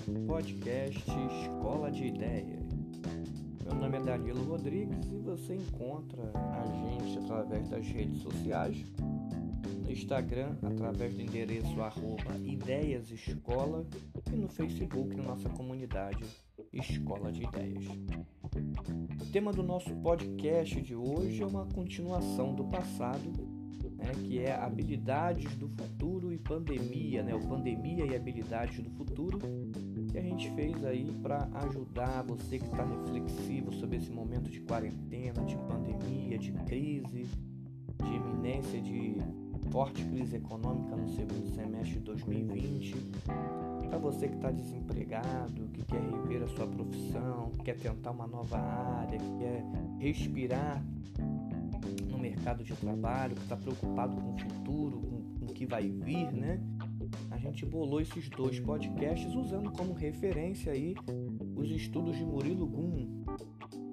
podcast Escola de Ideias. Meu nome é Danilo Rodrigues e você encontra a gente através das redes sociais, no Instagram através do endereço arroba Ideias Escola e no Facebook na nossa comunidade Escola de Ideias. O tema do nosso podcast de hoje é uma continuação do passado, né, que é habilidades do futuro e pandemia, né, o pandemia e habilidades do futuro, que a gente fez aí para ajudar você que está reflexivo sobre esse momento de quarentena, de pandemia, de crise, de iminência de forte crise econômica no segundo semestre de 2020. Para você que está desempregado, que quer rever a sua profissão, que quer tentar uma nova área, que quer respirar no mercado de trabalho, que está preocupado com o futuro, com, com o que vai vir, né? A gente bolou esses dois podcasts usando como referência aí os estudos de Murilo Gun,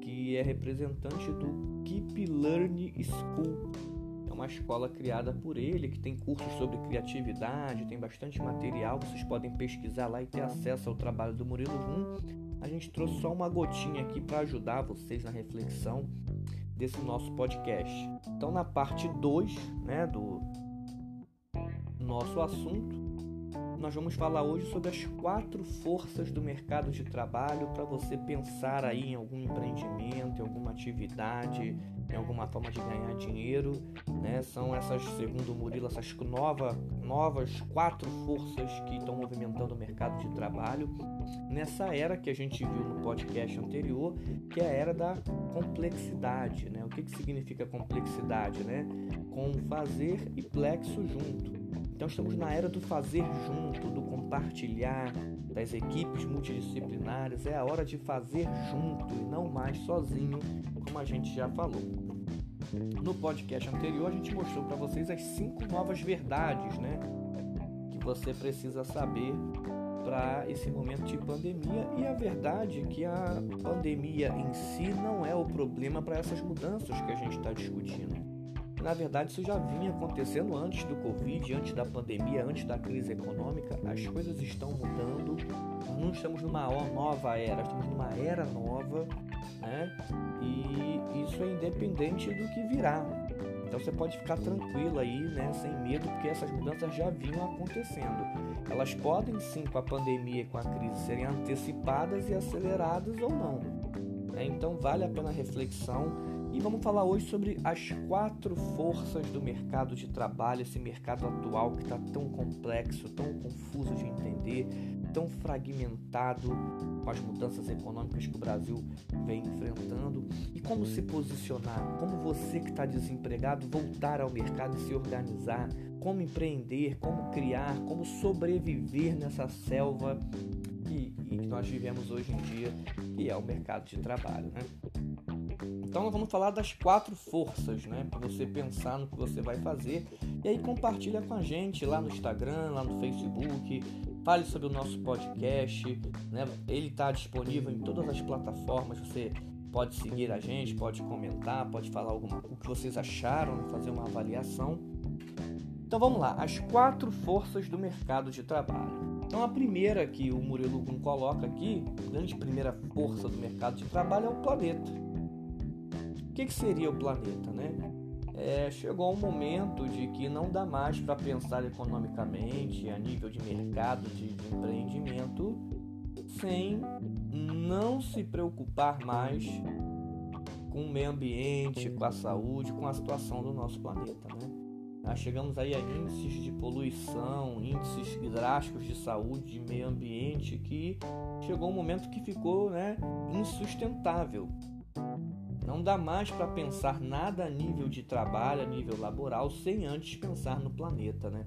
que é representante do Keep Learn School. É uma escola criada por ele que tem cursos sobre criatividade, tem bastante material, vocês podem pesquisar lá e ter acesso ao trabalho do Murilo Gun. A gente trouxe só uma gotinha aqui para ajudar vocês na reflexão desse nosso podcast. Então, na parte 2 né, do nosso assunto, nós vamos falar hoje sobre as quatro forças do mercado de trabalho para você pensar aí em algum empreendimento, em alguma atividade, em alguma forma de ganhar dinheiro. Né? São essas, segundo o Murilo, essas nova, novas quatro forças que estão movimentando o mercado de trabalho nessa era que a gente viu no podcast anterior, que é a era da complexidade. Né? O que, que significa complexidade? Né? Com fazer e plexo junto. Então estamos na era do fazer junto, do compartilhar, das equipes multidisciplinares. É a hora de fazer junto e não mais sozinho, como a gente já falou. No podcast anterior a gente mostrou para vocês as cinco novas verdades, né, que você precisa saber para esse momento de pandemia e a verdade é que a pandemia em si não é o problema para essas mudanças que a gente está discutindo na verdade isso já vinha acontecendo antes do Covid, antes da pandemia, antes da crise econômica. As coisas estão mudando. Não estamos numa nova era, estamos numa era nova, né? E isso é independente do que virá. Então você pode ficar tranquilo aí, né, sem medo, porque essas mudanças já vinham acontecendo. Elas podem sim, com a pandemia e com a crise, serem antecipadas e aceleradas ou não. Né? Então vale a pena a reflexão e vamos falar hoje sobre as quatro forças do mercado de trabalho, esse mercado atual que está tão complexo, tão confuso de entender, tão fragmentado com as mudanças econômicas que o Brasil vem enfrentando. E como se posicionar, como você que está desempregado voltar ao mercado e se organizar, como empreender, como criar, como sobreviver nessa selva que, que nós vivemos hoje em dia, que é o mercado de trabalho, né? Então vamos falar das quatro forças, né? Para você pensar no que você vai fazer. E aí compartilha com a gente lá no Instagram, lá no Facebook. Fale sobre o nosso podcast, né? Ele está disponível em todas as plataformas. Você pode seguir a gente, pode comentar, pode falar alguma, o que vocês acharam, fazer uma avaliação. Então vamos lá, as quatro forças do mercado de trabalho. Então a primeira que o Murilo Gun coloca aqui, a grande primeira força do mercado de trabalho é o planeta. Que, que seria o planeta, né? É, chegou um momento de que não dá mais para pensar economicamente, a nível de mercado, de, de empreendimento, sem não se preocupar mais com o meio ambiente, com a saúde, com a situação do nosso planeta, né? Nós chegamos aí a índices de poluição, índices drásticos de saúde, de meio ambiente, que chegou um momento que ficou né, insustentável. Não dá mais para pensar nada a nível de trabalho, a nível laboral, sem antes pensar no planeta, né?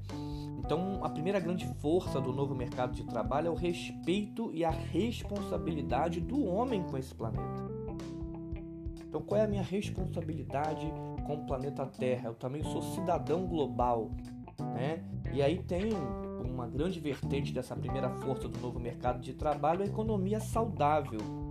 Então, a primeira grande força do novo mercado de trabalho é o respeito e a responsabilidade do homem com esse planeta. Então, qual é a minha responsabilidade com o planeta Terra? Eu também sou cidadão global, né? E aí tem uma grande vertente dessa primeira força do novo mercado de trabalho, a economia saudável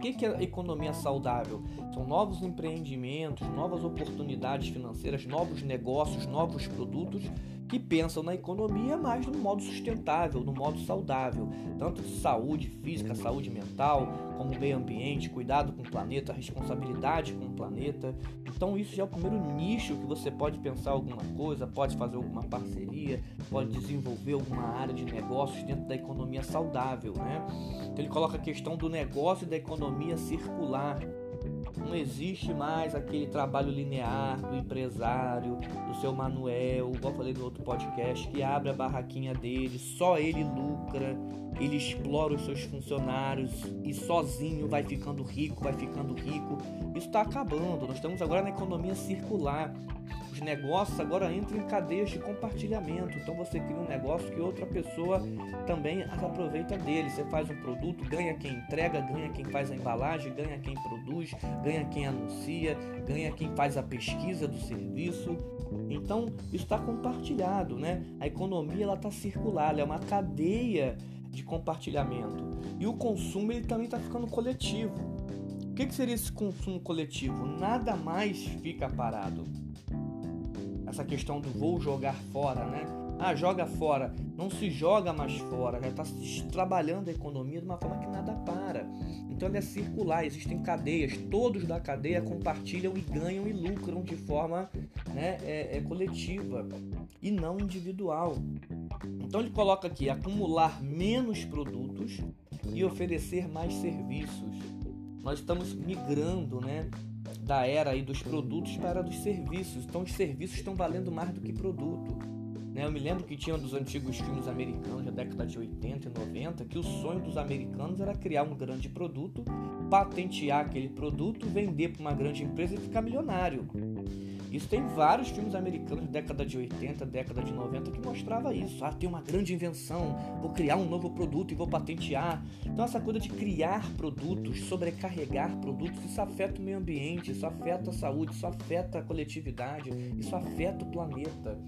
O que é economia saudável? São novos empreendimentos, novas oportunidades financeiras, novos negócios, novos produtos que pensam na economia mais no modo sustentável, no modo saudável, tanto de saúde física, saúde mental, como meio ambiente, cuidado com o planeta, responsabilidade com o planeta. Então isso já é o primeiro nicho que você pode pensar alguma coisa, pode fazer alguma parceria, pode desenvolver alguma área de negócios dentro da economia saudável, né? Então ele coloca a questão do negócio e da economia circular. Não existe mais aquele trabalho linear do empresário, do seu Manuel, igual eu falei no outro podcast, que abre a barraquinha dele, só ele lucra, ele explora os seus funcionários e sozinho vai ficando rico, vai ficando rico. Isso está acabando. Nós estamos agora na economia circular. Os negócios agora entram em cadeias de compartilhamento. Então você cria um negócio que outra pessoa também aproveita dele. Você faz um produto, ganha quem entrega, ganha quem faz a embalagem, ganha quem produz, ganha quem anuncia, ganha quem faz a pesquisa do serviço. Então isso está compartilhado, né? A economia ela está circular, ela é uma cadeia de compartilhamento. E o consumo ele também está ficando coletivo. O que, que seria esse consumo coletivo? Nada mais fica parado. Essa questão do vou jogar fora, né? Ah, joga fora. Não se joga mais fora. Já está trabalhando a economia de uma forma que nada para. Então ela é circular, existem cadeias. Todos da cadeia compartilham e ganham e lucram de forma né, é, é coletiva e não individual. Então ele coloca aqui acumular menos produtos e oferecer mais serviços. Nós estamos migrando, né, da era aí dos produtos para a era dos serviços. Então os serviços estão valendo mais do que produto. Né? Eu me lembro que tinha um dos antigos filmes americanos da década de 80 e 90 que o sonho dos americanos era criar um grande produto, patentear aquele produto, vender para uma grande empresa e ficar milionário. Isso tem vários filmes americanos da década de 80, década de 90 que mostrava isso. Ah, tem uma grande invenção, vou criar um novo produto e vou patentear. Então essa coisa de criar produtos, sobrecarregar produtos, isso afeta o meio ambiente, isso afeta a saúde, isso afeta a coletividade, isso afeta o planeta.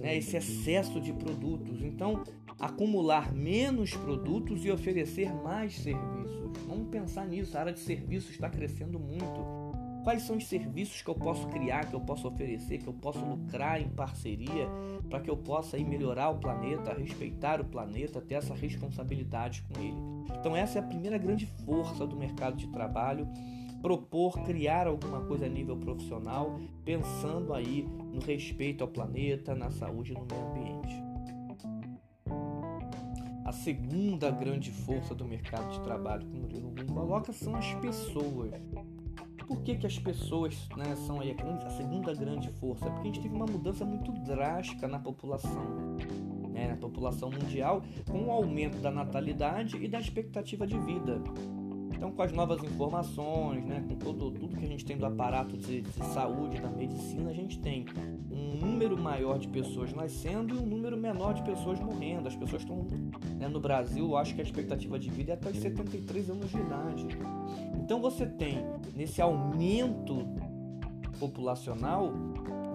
Né? Esse excesso de produtos. Então, acumular menos produtos e oferecer mais serviços. Vamos pensar nisso. A área de serviços está crescendo muito. Quais são os serviços que eu posso criar, que eu posso oferecer, que eu posso lucrar em parceria para que eu possa aí melhorar o planeta, respeitar o planeta, ter essa responsabilidade com ele. Então essa é a primeira grande força do mercado de trabalho, propor criar alguma coisa a nível profissional, pensando aí no respeito ao planeta, na saúde e no meio ambiente. A segunda grande força do mercado de trabalho que o Murilo coloca são as pessoas por que, que as pessoas né, são aí a, segunda grande força? Porque a gente teve uma mudança muito drástica na população. Né, na população mundial, com o aumento da natalidade e da expectativa de vida. Então, com as novas informações, né, com todo, tudo que a gente tem do aparato de, de, saúde, da medicina, a gente tem um número maior de pessoas nascendo e um número menor de pessoas morrendo. As pessoas estão, né, no Brasil, acho que a expectativa de vida é até os 73 anos de idade. Então, você tem, nesse aumento populacional,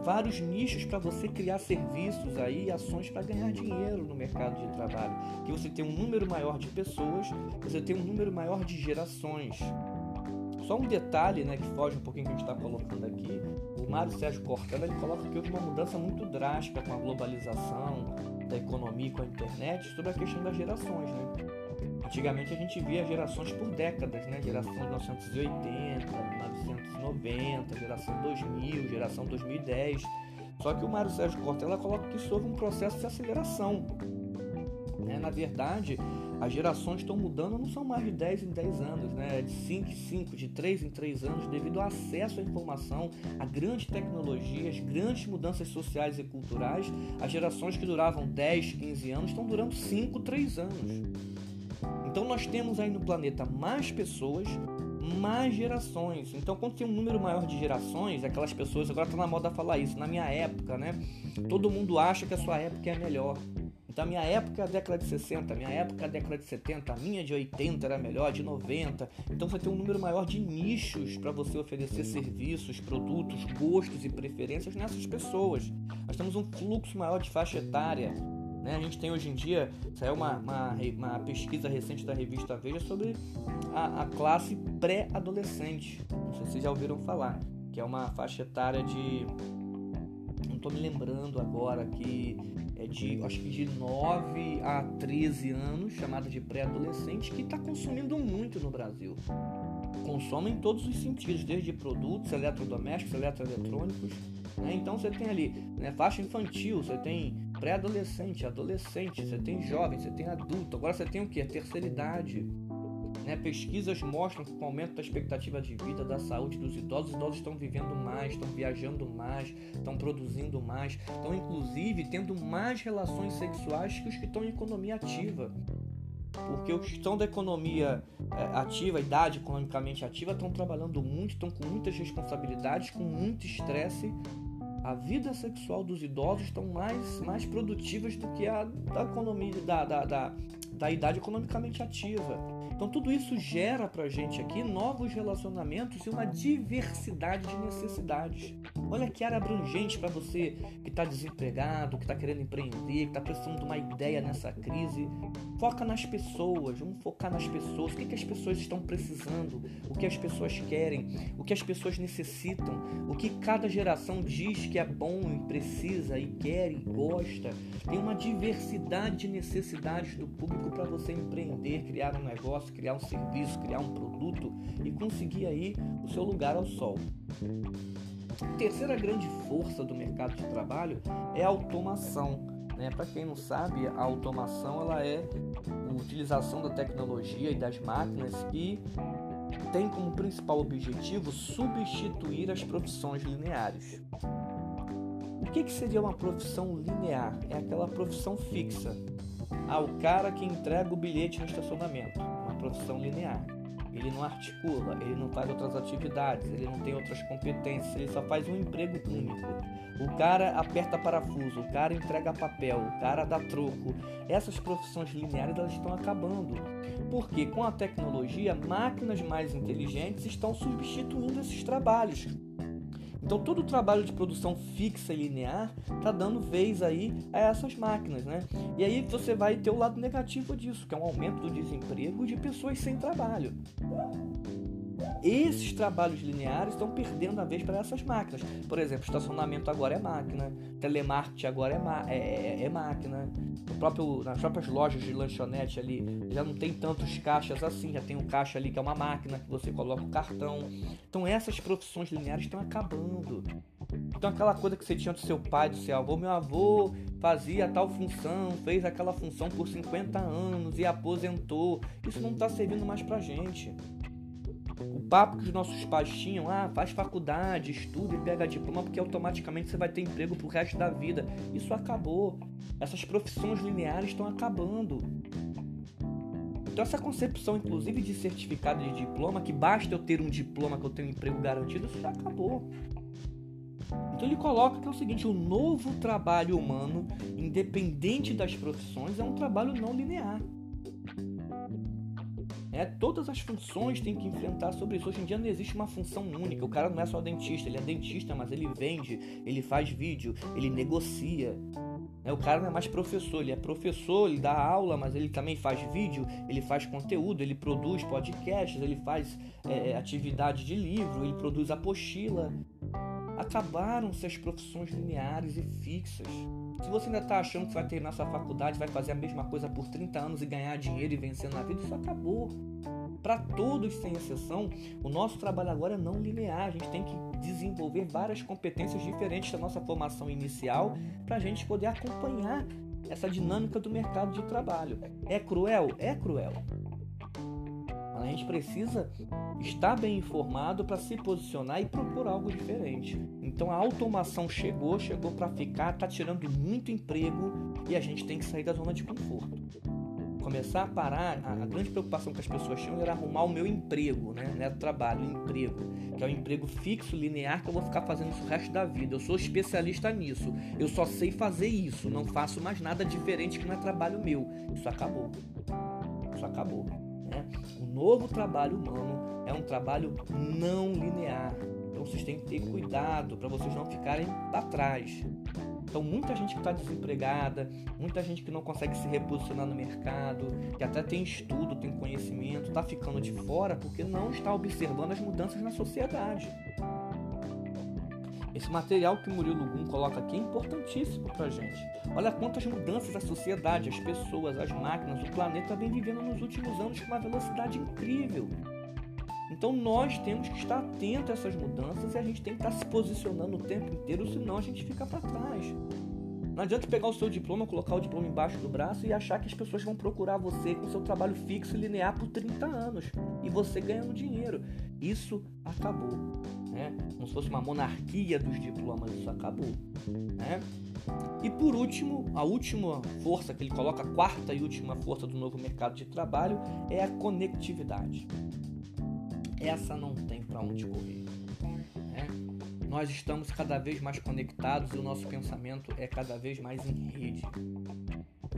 vários nichos para você criar serviços aí, ações para ganhar dinheiro no mercado de trabalho. Que você tem um número maior de pessoas, você tem um número maior de gerações. Só um detalhe, né, que foge um pouquinho que a gente está colocando aqui. O Mário Sérgio Cortella ele coloca que houve uma mudança muito drástica com a globalização da economia, com a internet, sobre a questão das gerações, né? Antigamente a gente via gerações por décadas, né? Geração 1980, 1990, geração 2000, geração 2010. Só que o Mário Sérgio Cortella coloca que isso houve um processo de aceleração. Né? Na verdade, as gerações estão mudando não são mais de 10 em 10 anos, né? De 5 em 5, de 3 em 3 anos, devido ao acesso à informação, a grandes tecnologias, grandes mudanças sociais e culturais. As gerações que duravam 10, 15 anos estão durando 5, 3 anos. Então nós temos aí no planeta mais pessoas, mais gerações. Então, quando tem um número maior de gerações, aquelas pessoas, agora tá na moda falar isso, na minha época, né? Todo mundo acha que a sua época é a melhor. Então, a minha época é a década de 60, a minha época é a década de 70, a minha de 80 era melhor, de 90. Então, você tem um número maior de nichos para você oferecer serviços, produtos, gostos e preferências nessas pessoas. Nós temos um fluxo maior de faixa etária Né? A gente tem hoje em dia, saiu uma, uma, uma pesquisa recente da revista Veja sobre a, a classe pré-adolescente. Não sei se vocês já ouviram falar, que é uma faixa etária de. Não estou me lembrando agora, que é de acho que de 9 a 13 anos, chamada de pré-adolescente, que está consumindo muito no Brasil. Consome em todos os sentidos, desde produtos eletrodomésticos, eletroeletrônicos. Né? Então você tem ali né, faixa infantil, você tem pré-adolescente, adolescente, você tem jovem, você tem adulto. Agora você tem o que? A terceira idade. Né? Pesquisas mostram que com o aumento da expectativa de vida, da saúde dos idosos, os idosos estão vivendo mais, estão viajando mais, estão produzindo mais, estão inclusive tendo mais relações sexuais que os que estão em economia ativa. Porque os que estão da economia é, ativa, idade economicamente ativa, estão trabalhando muito, estão com muitas responsabilidades, com muito estresse. A vida sexual dos idosos estão mais, mais produtivas do que a da economia da, da, da, da idade economicamente ativa. Então tudo isso gera para a gente aqui novos relacionamentos e uma diversidade de necessidades. Olha que área abrangente para você que está desempregado, que está querendo empreender, que está precisando de uma ideia nessa crise. Foca nas pessoas, vamos focar nas pessoas. O que, que as pessoas estão precisando, o que as pessoas querem, o que as pessoas necessitam, o que cada geração diz que é bom e precisa e quer e gosta. Tem uma diversidade de necessidades do público para você empreender, criar um negócio criar um serviço, criar um produto e conseguir aí o seu lugar ao sol. Terceira grande força do mercado de trabalho é a automação. Né? Para quem não sabe, a automação ela é a utilização da tecnologia e das máquinas que tem como principal objetivo substituir as profissões lineares. O que, que seria uma profissão linear? É aquela profissão fixa. Ah, o cara que entrega o bilhete no estacionamento profissão linear. Ele não articula, ele não faz outras atividades, ele não tem outras competências, ele só faz um emprego único. O cara aperta parafuso, o cara entrega papel, o cara dá troco. Essas profissões lineares elas estão acabando. Porque com a tecnologia, máquinas mais inteligentes estão substituindo esses trabalhos. Então todo o trabalho de produção fixa e linear está dando vez aí a essas máquinas, né? E aí você vai ter o lado negativo disso, que é um aumento do desemprego de pessoas sem trabalho. Esses trabalhos lineares estão perdendo a vez para essas máquinas. Por exemplo, estacionamento agora é máquina, telemarketing agora é, é, é, é máquina. Próprio, nas próprias lojas de lanchonete ali já não tem tantos caixas assim, já tem um caixa ali que é uma máquina que você coloca o cartão. Então essas profissões lineares estão acabando. Então aquela coisa que você tinha do seu pai, do seu avô, meu avô fazia tal função, fez aquela função por 50 anos e aposentou. Isso não está servindo mais pra gente. Papo que os nossos pais tinham, ah, faz faculdade, estuda e pega diploma, porque automaticamente você vai ter emprego pro resto da vida. Isso acabou. Essas profissões lineares estão acabando. Então essa concepção, inclusive, de certificado de diploma, que basta eu ter um diploma que eu tenho um emprego garantido, isso já acabou. Então ele coloca que é o seguinte: o novo trabalho humano, independente das profissões, é um trabalho não linear. É, todas as funções têm que enfrentar sobre isso. Hoje em dia não existe uma função única. O cara não é só dentista, ele é dentista, mas ele vende, ele faz vídeo, ele negocia. É, o cara não é mais professor, ele é professor, ele dá aula, mas ele também faz vídeo, ele faz conteúdo, ele produz podcasts, ele faz é, é atividade de livro, ele produz apostila. Acabaram-se as profissões lineares e fixas. Se você ainda está achando que vai terminar sua faculdade, vai fazer a mesma coisa por 30 anos e ganhar dinheiro e vencer na vida, isso acabou. Para todos, sem exceção, o nosso trabalho agora é não linear. A gente tem que desenvolver várias competências diferentes da nossa formação inicial para a gente poder acompanhar essa dinâmica do mercado de trabalho. É cruel? É cruel. A gente precisa estar bem informado para se posicionar e propor algo diferente. Então a automação chegou, chegou para ficar, está tirando muito emprego e a gente tem que sair da zona de conforto. Começar a parar, a, grande preocupação que as pessoas tinham era arrumar o meu emprego, né? Não é trabalho, emprego, que é um emprego fixo, linear, que eu vou ficar fazendo isso o resto da vida. Eu sou especialista nisso, eu só sei fazer isso, não faço mais nada diferente que não é trabalho meu. Isso acabou. Isso acabou. Né? O novo trabalho humano é um trabalho não linear. Então vocês têm que ter cuidado para vocês não ficarem para trás. Então, muita gente que está desempregada, muita gente que não consegue se reposicionar no mercado, que até tem estudo, tem conhecimento, está ficando de fora porque não está observando as mudanças na sociedade. Esse material que Murilo Gum coloca aqui é importantíssimo para a gente. Olha quantas mudanças a sociedade, as pessoas, as máquinas, o planeta vem vivendo nos últimos anos com uma velocidade incrível. Então nós temos que estar atento a essas mudanças e a gente tem que estar se posicionando o tempo inteiro, senão a gente fica para trás. Não adianta pegar o seu diploma, colocar o diploma embaixo do braço e achar que as pessoas vão procurar você com seu trabalho fixo e linear por 30 anos e você ganhando dinheiro. Isso acabou. Né? Como se fosse uma monarquia dos diplomas, isso acabou. Né? E por último, a última força que ele coloca, a quarta e última força do novo mercado de trabalho é a conectividade. Essa não tem para onde correr. Nós estamos cada vez mais conectados e o nosso pensamento é cada vez mais em rede.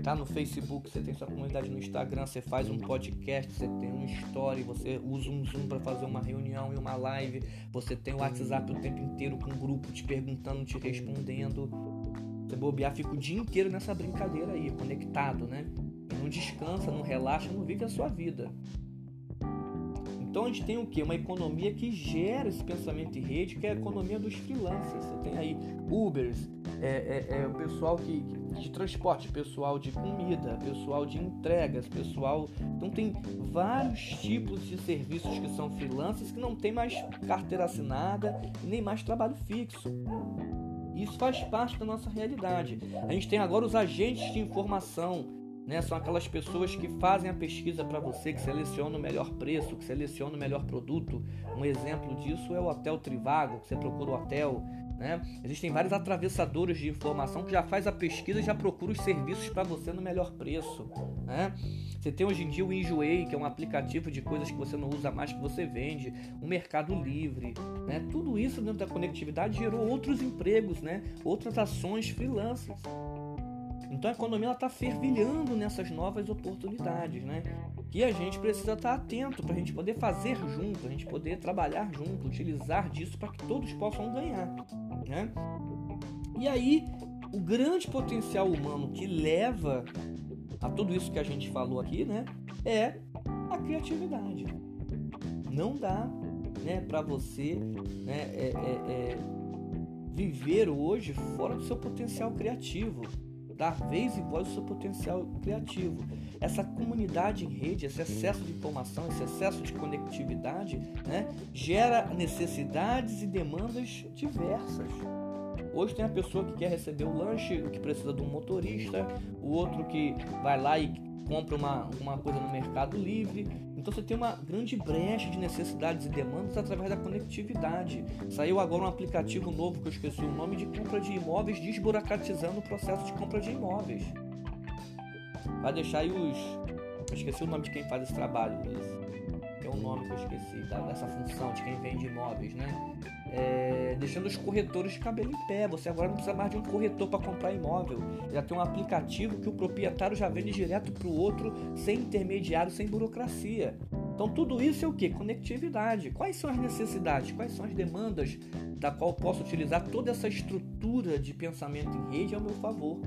Tá no Facebook, você tem sua comunidade no Instagram, você faz um podcast, você tem um story, você usa um Zoom para fazer uma reunião e uma live, você tem o WhatsApp o tempo inteiro com um grupo te perguntando, te respondendo. Você bobear, fica o dia inteiro nessa brincadeira aí, conectado, né? Não descansa, não relaxa, não vive a sua vida. Então a gente tem o que? Uma economia que gera esse pensamento em rede, que é a economia dos freelancers. Você tem aí Ubers, é, é, é o pessoal que, de transporte, pessoal de comida, pessoal de entregas, pessoal. Então tem vários tipos de serviços que são freelancers que não tem mais carteira assinada nem mais trabalho fixo. Isso faz parte da nossa realidade. A gente tem agora os agentes de informação, né? São aquelas pessoas que fazem a pesquisa para você, que selecionam o melhor preço, que selecionam o melhor produto. Um exemplo disso é o Hotel Trivago, que você procura o hotel. Né? Existem vários atravessadores de informação que já faz a pesquisa e já procura os serviços para você no melhor preço. Né? Você tem hoje em dia o Enjoei, que é um aplicativo de coisas que você não usa mais, que você vende, o Mercado Livre. Né? Tudo isso dentro da conectividade gerou outros empregos, né? outras ações freelancers. Então a economia está fervilhando nessas novas oportunidades, né? Que a gente precisa estar tá atento para a gente poder fazer junto, a gente poder trabalhar junto, utilizar disso para que todos possam ganhar, né? E aí o grande potencial humano que leva a tudo isso que a gente falou aqui, né? É a criatividade. Não dá, né, para você, né, é, é, é, viver hoje fora do seu potencial criativo dar vez e voz ao seu potencial criativo. Essa comunidade em rede, esse excesso de informação, esse excesso de conectividade, né, gera necessidades e demandas diversas. Hoje tem a pessoa que quer receber o lanche, que precisa de um motorista, o outro que vai lá e compra uma, uma coisa no Mercado Livre. Então você tem uma grande brecha de necessidades e demandas através da conectividade. Saiu agora um aplicativo novo que eu esqueci o nome de compra de imóveis, desburocratizando o processo de compra de imóveis. Vai deixar aí os. Eu esqueci o nome de quem faz esse trabalho. Tem um nome que eu esqueci, dessa função de quem vende imóveis, né? É, deixando os corretores de cabelo em pé. Você agora não precisa mais de um corretor para comprar imóvel. Já tem um aplicativo que o proprietário já vende direto para o outro, sem intermediário, sem burocracia. Então tudo isso é o que? Conectividade. Quais são as necessidades? Quais são as demandas da qual posso utilizar toda essa estrutura de pensamento em rede ao meu favor?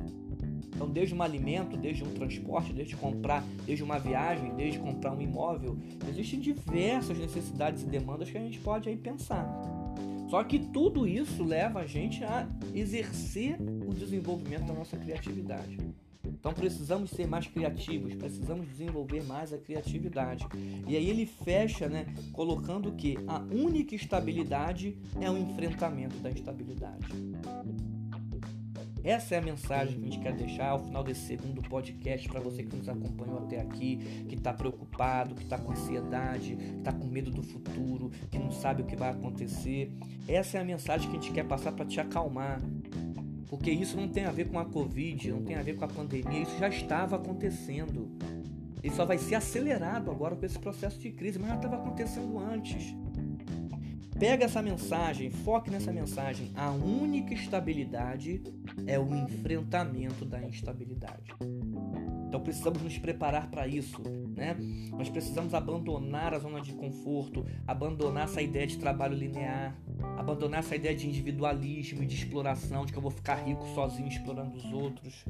Então, desde um alimento, desde um transporte, desde comprar, desde uma viagem, desde comprar um imóvel, existem diversas necessidades e demandas que a gente pode aí pensar. Só que tudo isso leva a gente a exercer o desenvolvimento da nossa criatividade. Então precisamos ser mais criativos, precisamos desenvolver mais a criatividade. E aí ele fecha, né, colocando que a única estabilidade é o enfrentamento da instabilidade. Essa é a mensagem que a gente quer deixar ao final desse segundo podcast para você que nos acompanhou até aqui, que está preocupado, que está com ansiedade, que está com medo do futuro, que não sabe o que vai acontecer. Essa é a mensagem que a gente quer passar para te acalmar. Porque isso não tem a ver com a Covid, não tem a ver com a pandemia, isso já estava acontecendo. Ele só vai ser acelerado agora com esse processo de crise, mas já estava acontecendo antes. Pega essa mensagem, foque nessa mensagem. A única estabilidade é o enfrentamento da instabilidade. Então precisamos nos preparar para isso. Né? Nós precisamos abandonar a zona de conforto, abandonar essa ideia de trabalho linear, abandonar essa ideia de individualismo e de exploração, de que eu vou ficar rico sozinho explorando os outros.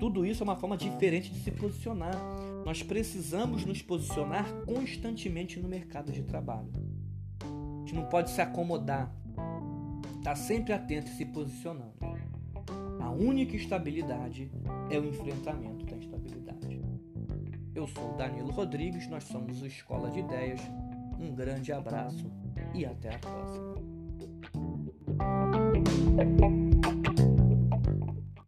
Tudo isso é uma forma diferente de se posicionar. Nós precisamos nos posicionar constantemente no mercado de trabalho. Gente não pode se acomodar. Está sempre atento e se posicionando. A única estabilidade é o enfrentamento da instabilidade. Eu sou Danilo Rodrigues, nós somos o Escola de Ideias. Um grande abraço e até a próxima.